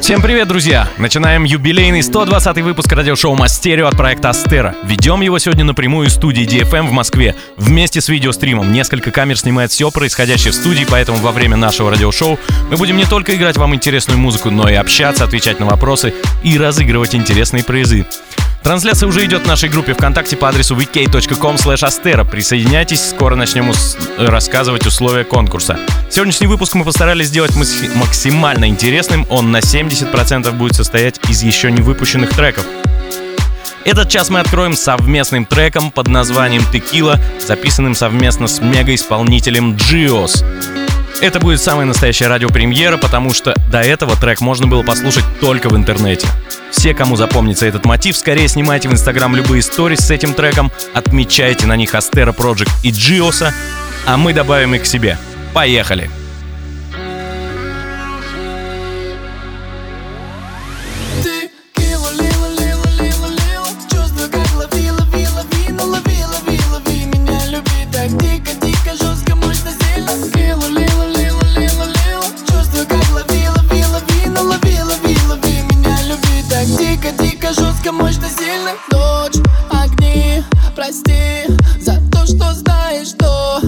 Всем привет, друзья! Начинаем юбилейный 120 выпуск радиошоу Мастерио от проекта Астера. Ведем его сегодня напрямую из студии DFM в Москве вместе с видеостримом. Несколько камер снимает все происходящее в студии, поэтому во время нашего радиошоу мы будем не только играть вам интересную музыку, но и общаться, отвечать на вопросы и разыгрывать интересные призы. Трансляция уже идет в нашей группе ВКонтакте по адресу vk.com. Присоединяйтесь, скоро начнем ус- рассказывать условия конкурса. Сегодняшний выпуск мы постарались сделать максимально интересным. Он на 70% будет состоять из еще не выпущенных треков. Этот час мы откроем совместным треком под названием «Текила», записанным совместно с мега-исполнителем Джиос. Это будет самая настоящая радиопремьера, потому что до этого трек можно было послушать только в интернете. Все, кому запомнится этот мотив, скорее снимайте в Инстаграм любые сторис с этим треком, отмечайте на них Астера Project и Джиоса, а мы добавим их к себе. Поехали! Кому ж сильно. Дочь огни Прости за то, что знаешь, что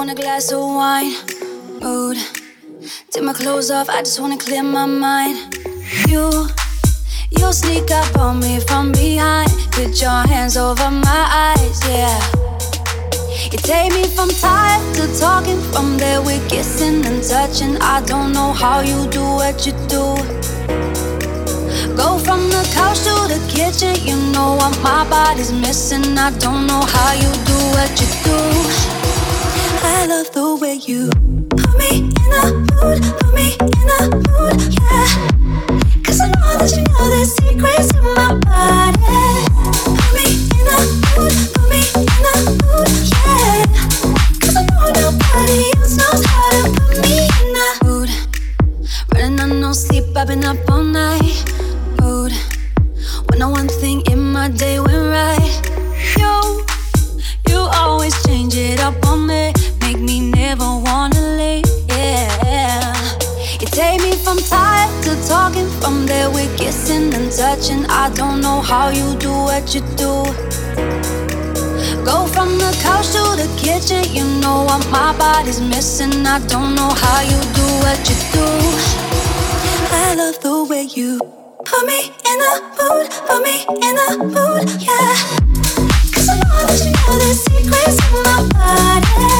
want a glass of wine. Mood. Take my clothes off, I just wanna clear my mind. You, you sneak up on me from behind. Put your hands over my eyes, yeah. You take me from tired to talking, from there we're kissing and touching. I don't know how you do what you do. Go from the couch to the kitchen, you know what my body's missing. I don't know how you do what you do. I love the way you put me in mood, put me in mood, yeah. Cause I know that you know the secrets my body. Put me in mood, put me in mood, yeah. Cause I know nobody knows put me in mood. Running on no sleep, I've been up all night. Mood. When no one thing in my day went right. You, you always change it up on me. Make me never wanna leave, yeah. You take me from tired to talking, from there we're kissing and touching. I don't know how you do what you do. Go from the couch to the kitchen, you know what my body's missing. I don't know how you do what you do. I love the way you put me in a mood, put me in a mood, yeah. Cause I know that you know the secrets in my body.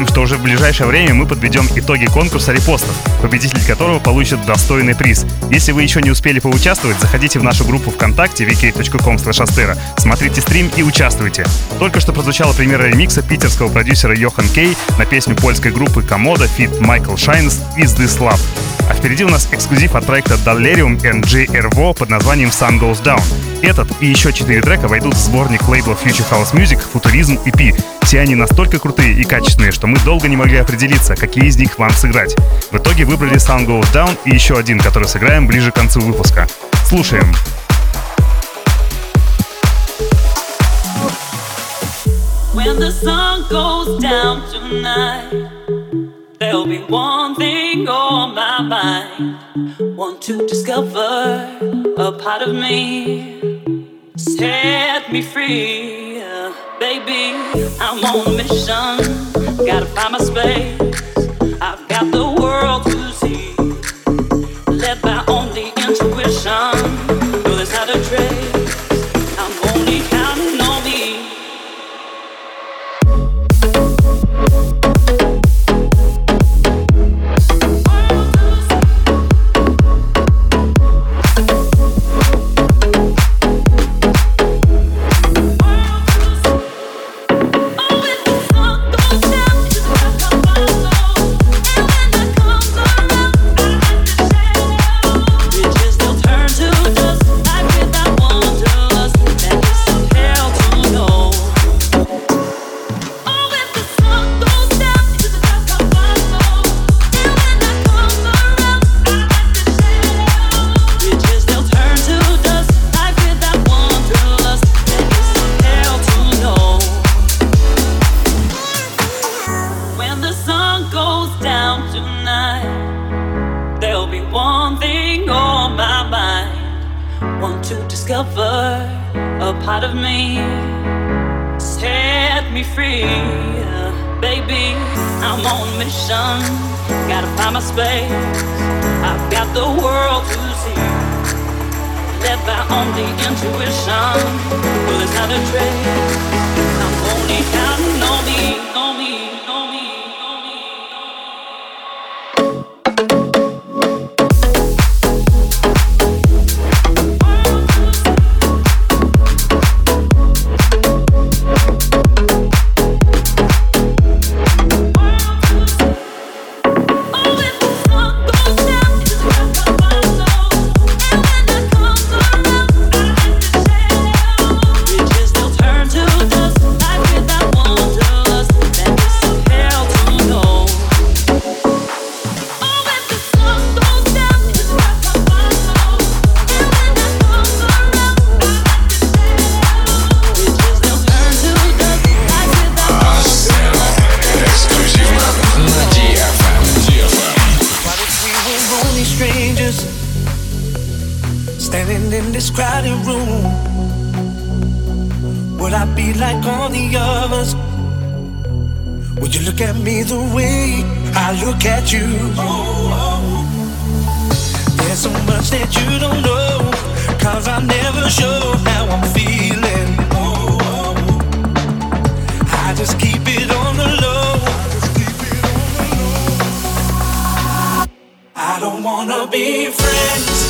Напоминаем, что уже в ближайшее время мы подведем итоги конкурса репостов, победитель которого получит достойный приз. Если вы еще не успели поучаствовать, заходите в нашу группу ВКонтакте vk.com смотрите стрим и участвуйте. Только что прозвучала премьера ремикса питерского продюсера Йохан Кей на песню польской группы Комода Fit Michael Shines «Is This Love?». А впереди у нас эксклюзив от проекта Dalerium NG под названием Sun Goes Down. Этот и еще четыре трека войдут в сборник лейбла Future House Music Futurism EP. Все они настолько крутые и качественные, что мы долго не могли определиться, какие из них вам сыграть. В итоге выбрали Sun Goes Down и еще один, который сыграем ближе к концу выпуска. Слушаем. When the sun goes down tonight There'll be one thing on my mind. Want to discover a part of me. Set me free, baby. I'm on a mission. Gotta find my space. I've got the world to crowded room? Would I be like all the others? Would you look at me the way I look at you? Oh, there's so much that you don't know, cause I never show how I'm feeling. Oh, I just keep it on the low. I don't wanna be friends.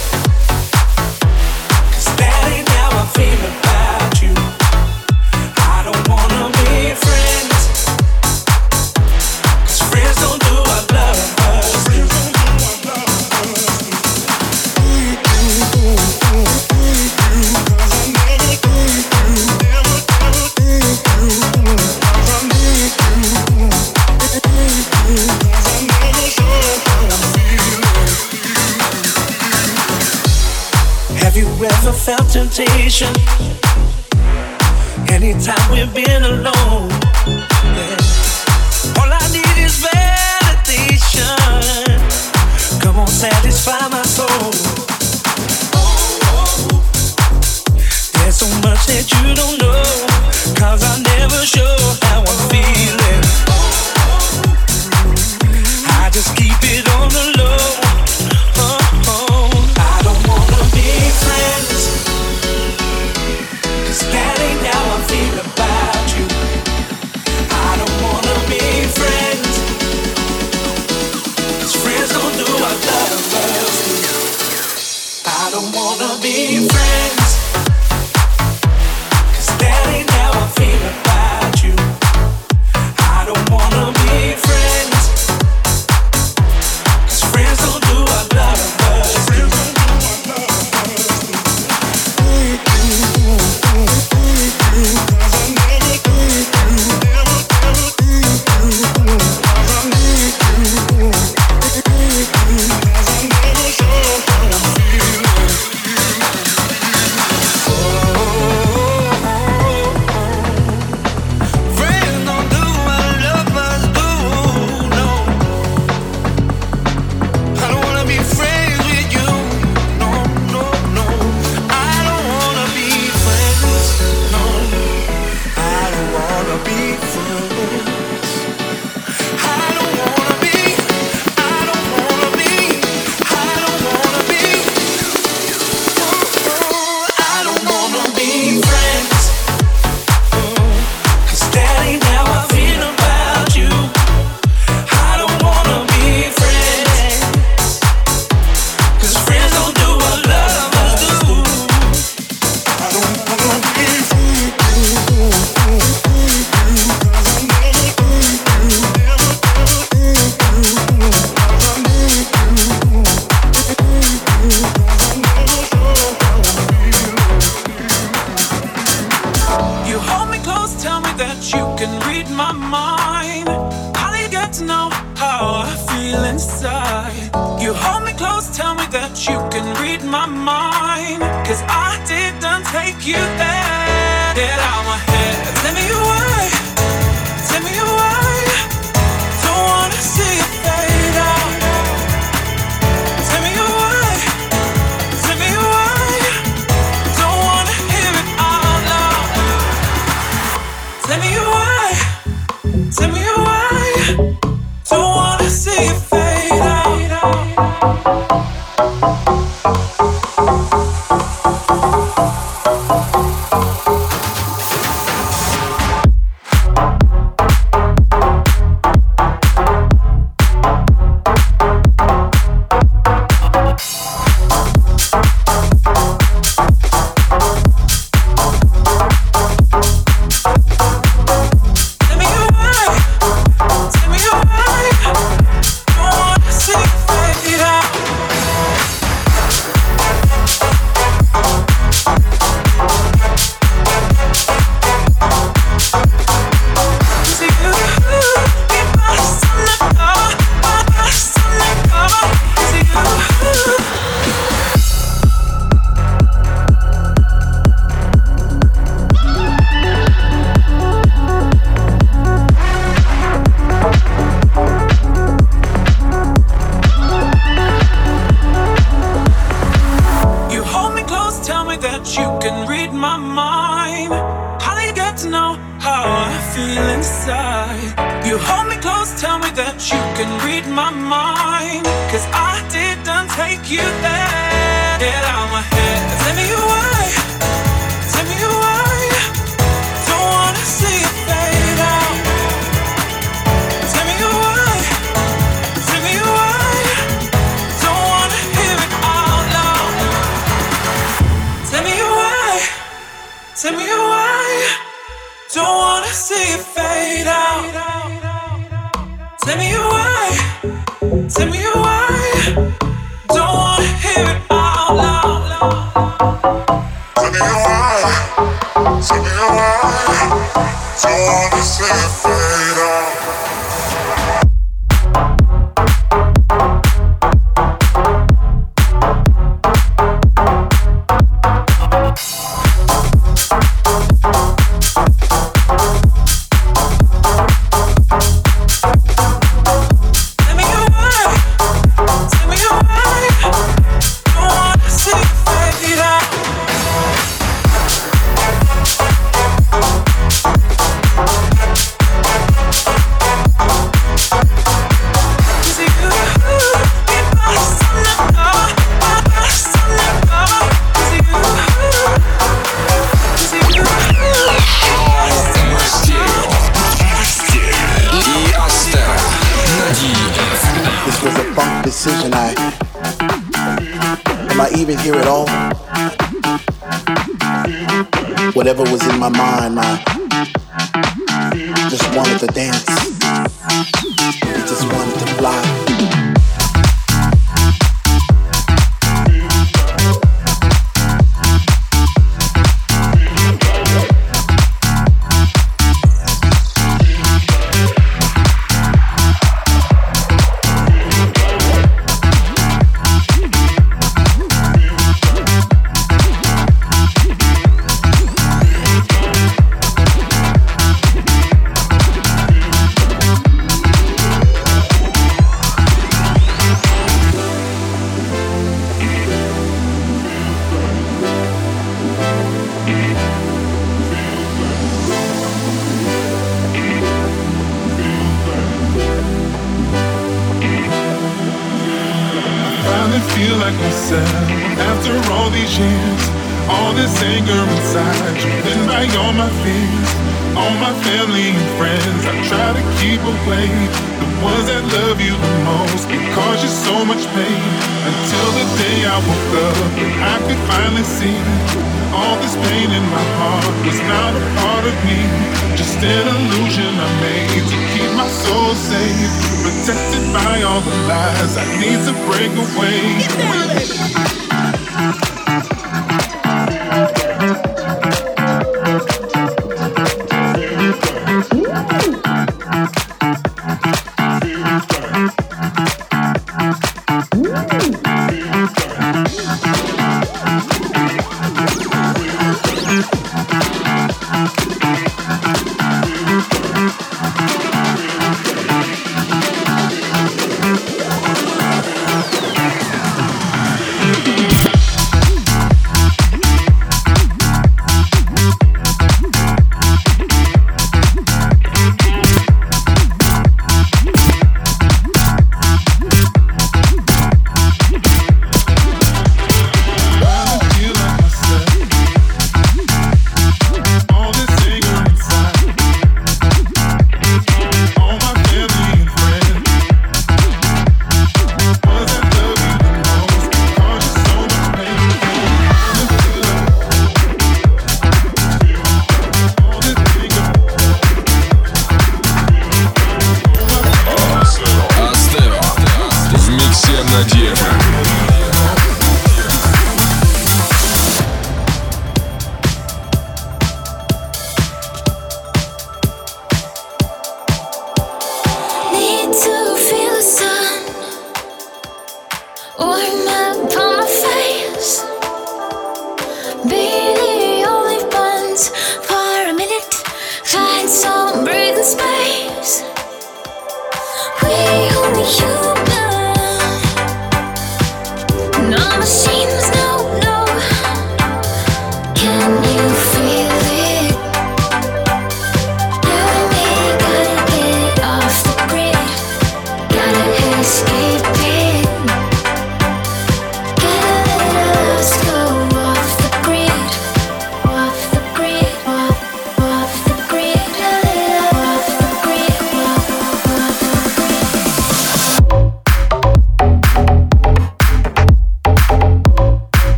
Anytime we've been alone wanna be friends. that you can read my mind. Cause I didn't take you there. Get out my head. Take me away. Take me away. Don't wanna see your face.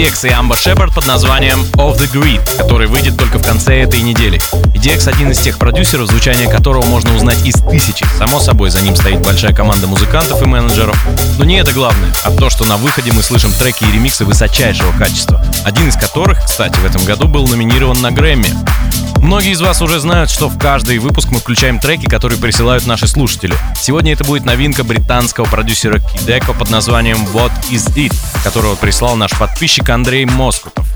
EDX и Amber Shepard под названием Of the Grid, который выйдет только в конце этой недели. EDX один из тех продюсеров, звучание которого можно узнать из тысячи. Само собой, за ним стоит большая команда музыкантов и менеджеров. Но не это главное, а то, что на выходе мы слышим треки и ремиксы высочайшего качества. Один из которых, кстати, в этом году был номинирован на Грэмми. Многие из вас уже знают, что в каждый выпуск мы включаем треки, которые присылают наши слушатели. Сегодня это будет новинка британского продюсера Кидеко под названием What Is It, которого прислал наш подписчик Андрей Москутов.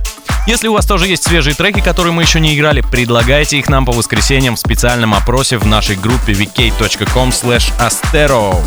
Если у вас тоже есть свежие треки, которые мы еще не играли, предлагайте их нам по воскресеньям в специальном опросе в нашей группе vk.com astero.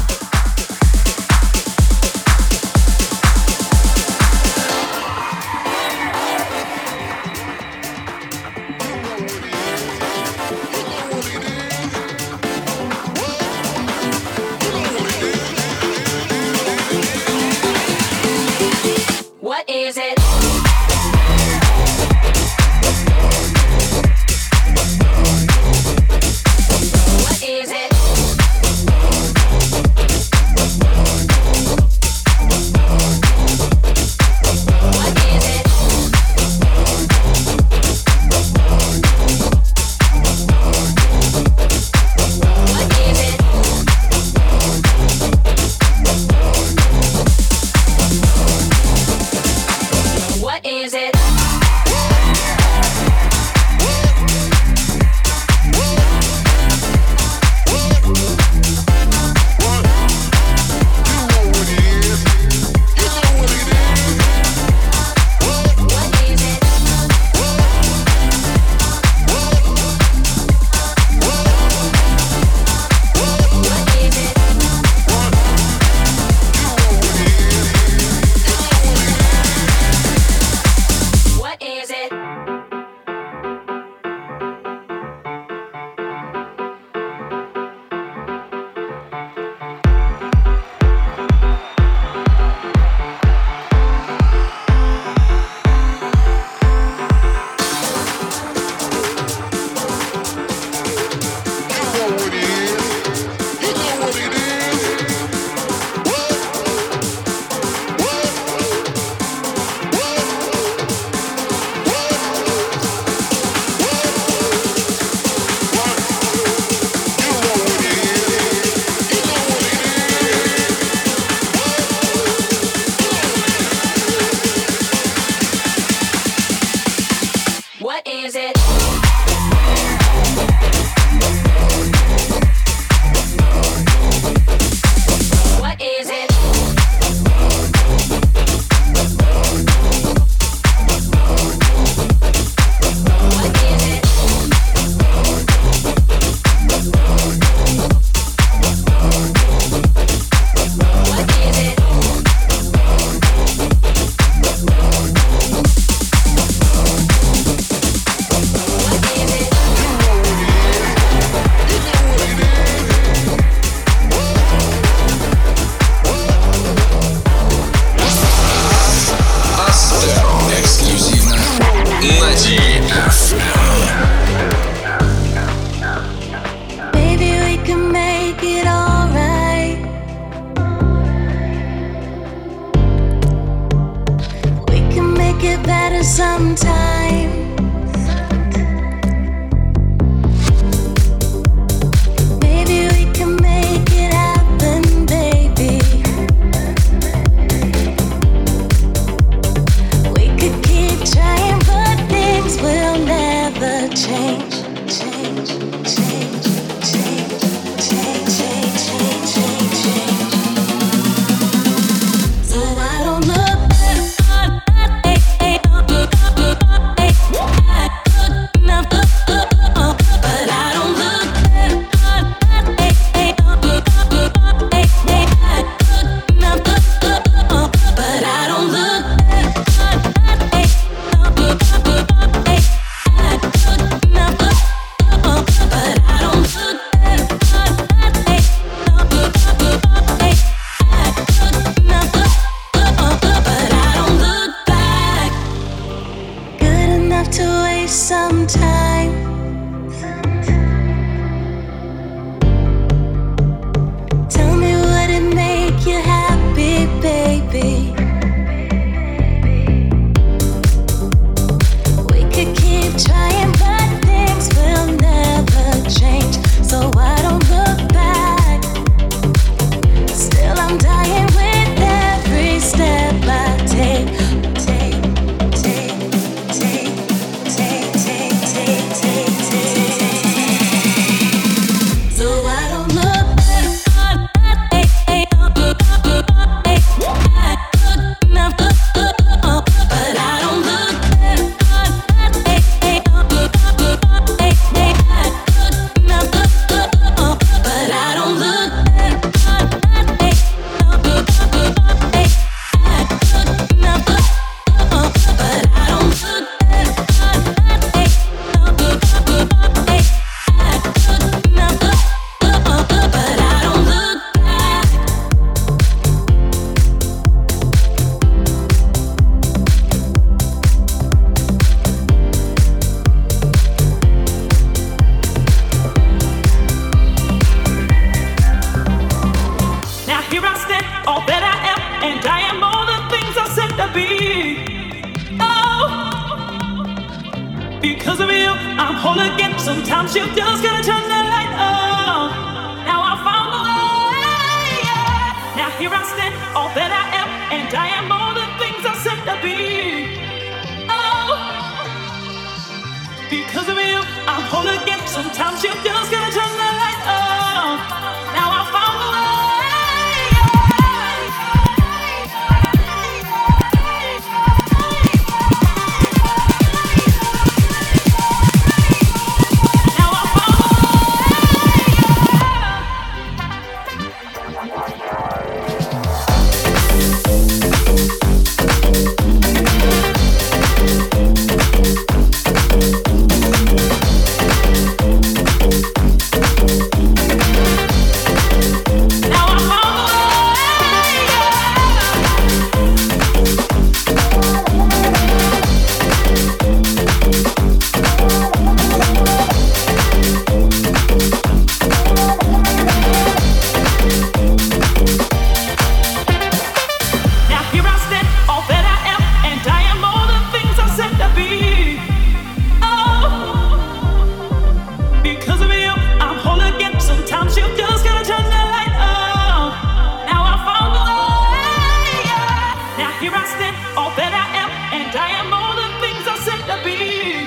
Here I stand, all that I am, and I am all the things I said to be.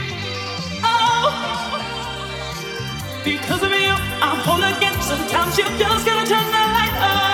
Oh, because of you, I'm whole again. Sometimes you just gotta turn the light on.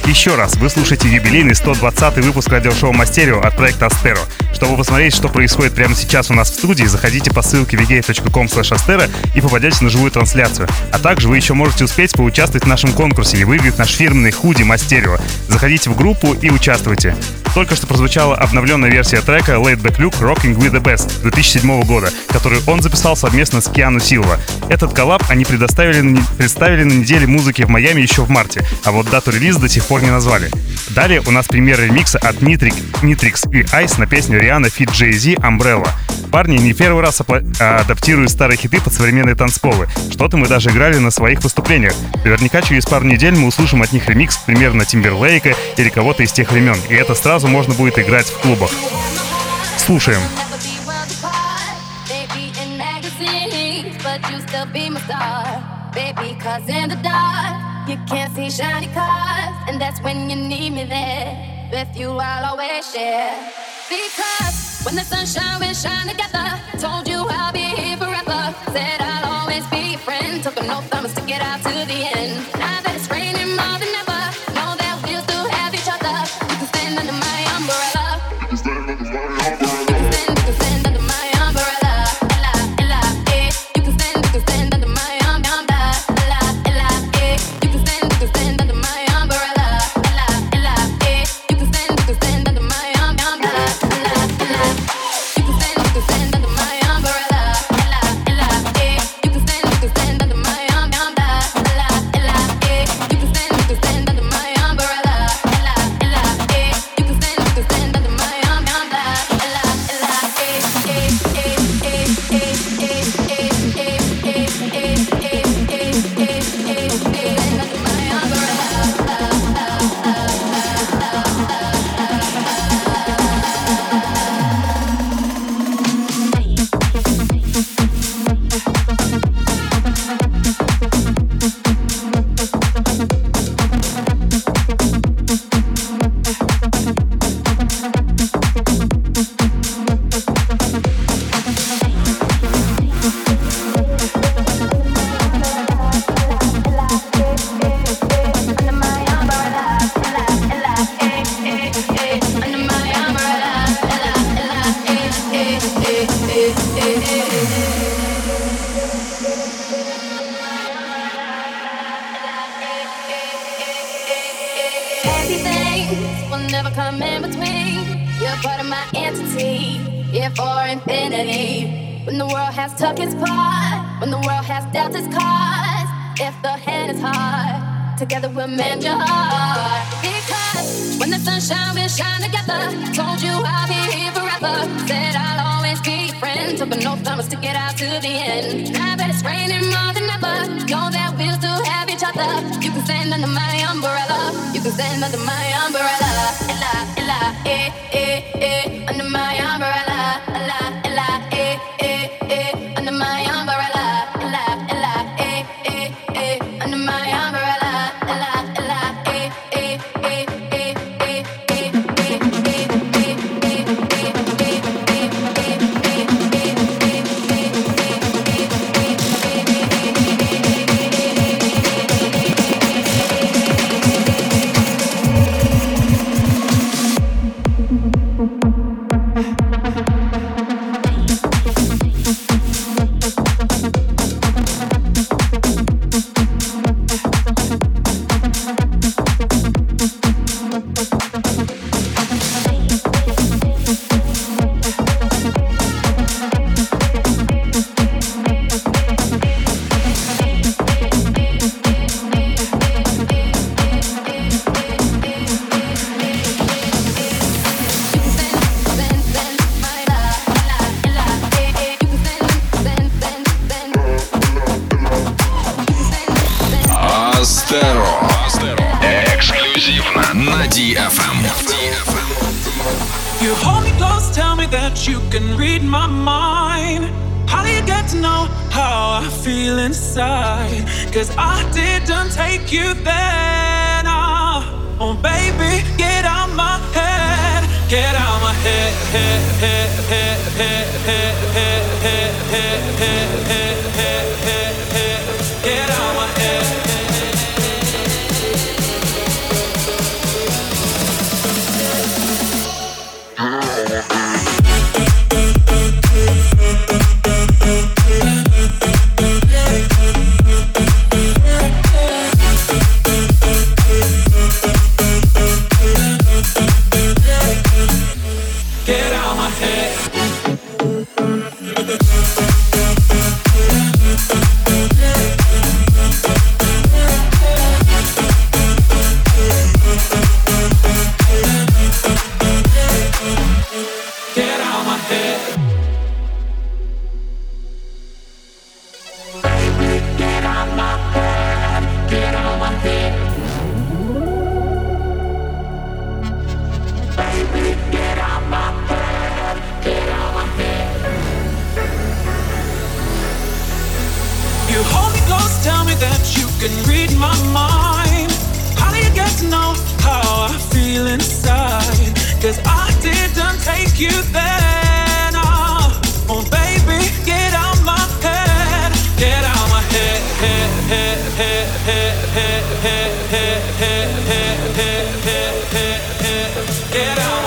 Всех еще раз. Вы слушаете юбилейный 120 выпуск радиошоу Мастерио от проекта Астеро. Чтобы посмотреть, что происходит прямо сейчас у нас в студии, заходите по ссылке astero и попадайте на живую трансляцию. А также вы еще можете успеть поучаствовать в нашем конкурсе и выиграть наш фирменный худи Мастерио. Заходите в группу и участвуйте. Только что прозвучала обновленная версия трека Late Back Luke Rocking with the Best 2007 года, который он записал совместно с Киану Силва. Этот коллаб они предоставили представили на неделе музыки в Майами еще в марте, а вот дату релиза до сих пор не назвали. Далее у нас премьера ремикса от Nitrix, Nitrix и Ice на песню Риана Fit Jay-Z Umbrella. Парни не первый раз а, адаптируют старые хиты под современные танцполы. Что-то мы даже играли на своих выступлениях. Наверняка через пару недель мы услышим от них ремикс, примерно Тимберлейка или кого-то из тех времен. И это сразу можно будет играть в клубах. Слушаем. Baby, cause in the dark, you can't see shiny cars. And that's when you need me there. With you, I'll always share. Because when the sun shine, we shine together. Told you I'll be here forever. Said I'll always be your friend. Took an oath, I'ma stick it out to the end. Gracias. you then, oh, baby. can read my mind. How do you get to know how I feel inside? Cause I didn't take you there. No. Oh, baby, get out my head. Get out my head, head, head, head, head, head, head, head, head, head, head. Get out.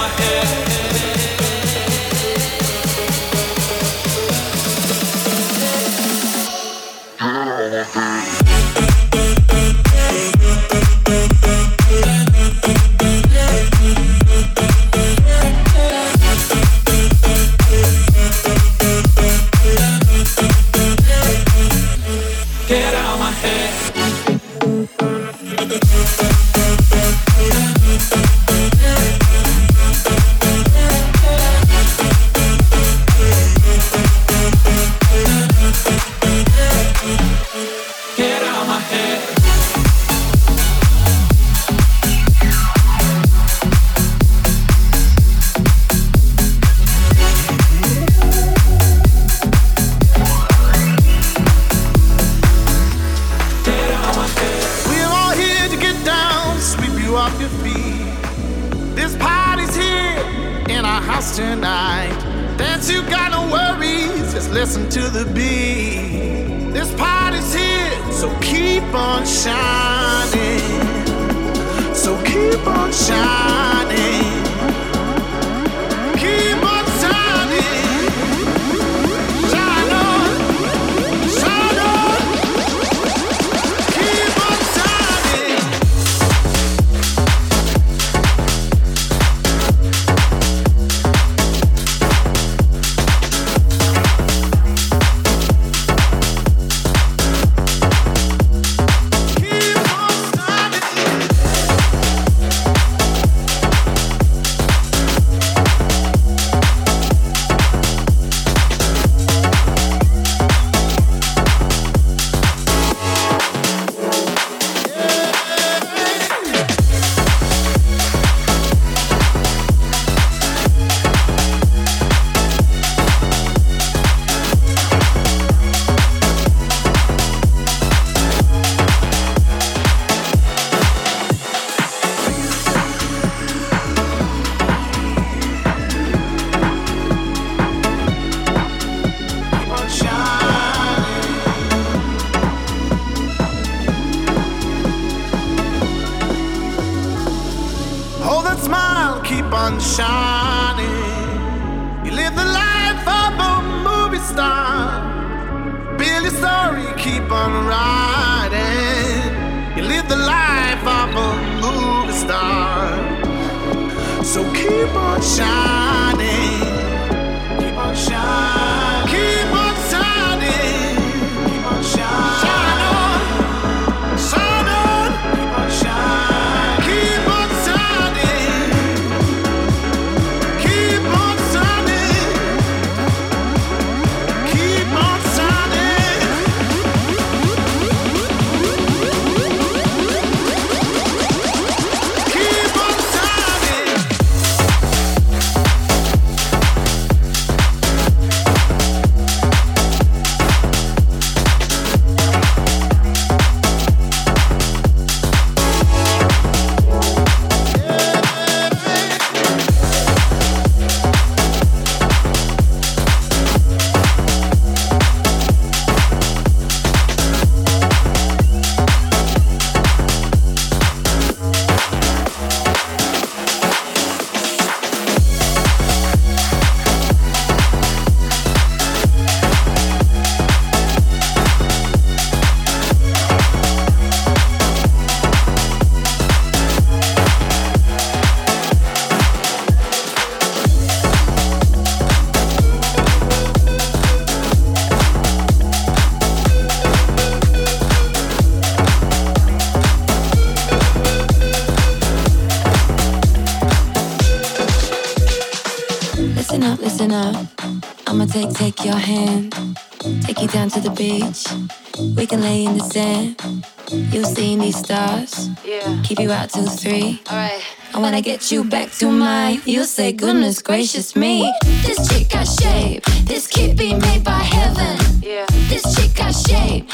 You out till three. Alright. And when I get you back to mine, you'll say, goodness gracious me. This chick got shape. This kid be made by heaven. Yeah. This chick got shape.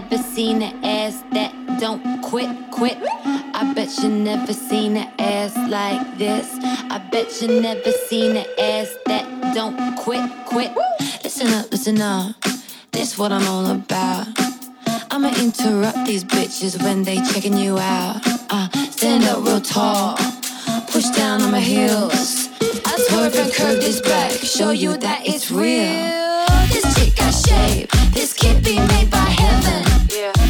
Never seen an ass that don't quit, quit. I bet you never seen an ass like this. I bet you never seen an ass that don't quit, quit. Listen up, listen up. This what I'm all about. I'ma interrupt these bitches when they checking you out. Uh, stand up real tall, push down on my heels. I swerve and curve this back, show you that it's real. This chick got shape, this kid be made by heaven.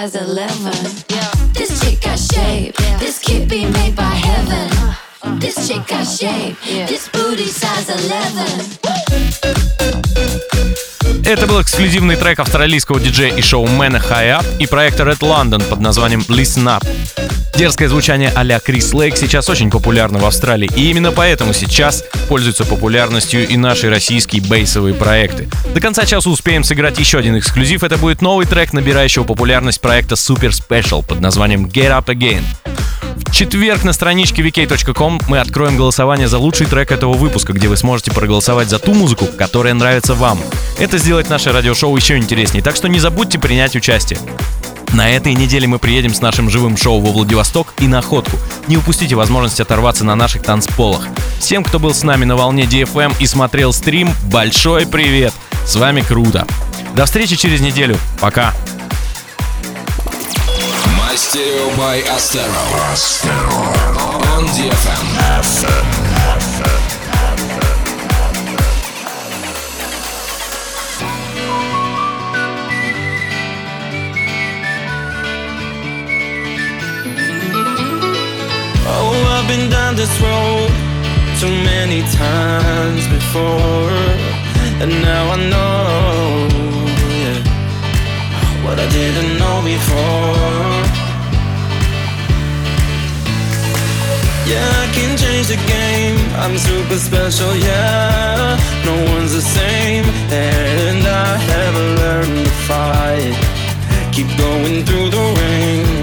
size 11. Yeah. This chick got shape. This kid be made by heaven. This chick got shape. This booty size 11. Это был эксклюзивный трек австралийского диджея и шоумена High Up и проекта Red London под названием Listen Up. Дерзкое звучание а-ля Крис Лейк сейчас очень популярно в Австралии, и именно поэтому сейчас пользуются популярностью и наши российские бейсовые проекты. До конца часа успеем сыграть еще один эксклюзив. Это будет новый трек, набирающего популярность проекта Super Special под названием Get Up Again. В четверг на страничке vk.com мы откроем голосование за лучший трек этого выпуска, где вы сможете проголосовать за ту музыку, которая нравится вам. Это сделает наше радиошоу еще интереснее, так что не забудьте принять участие. На этой неделе мы приедем с нашим живым шоу во Владивосток и на Охотку. Не упустите возможность оторваться на наших танцполах. Всем, кто был с нами на волне DFM и смотрел стрим, большой привет! С вами Круто. До встречи через неделю. Пока. Мастерио by Astero. On DFM. Oh, I've been down this road too many times before, and now I know yeah, what I didn't know before. Yeah, I can change the game. I'm super special, yeah. No one's the same, and I haven't learned to fight. Keep going through the rain.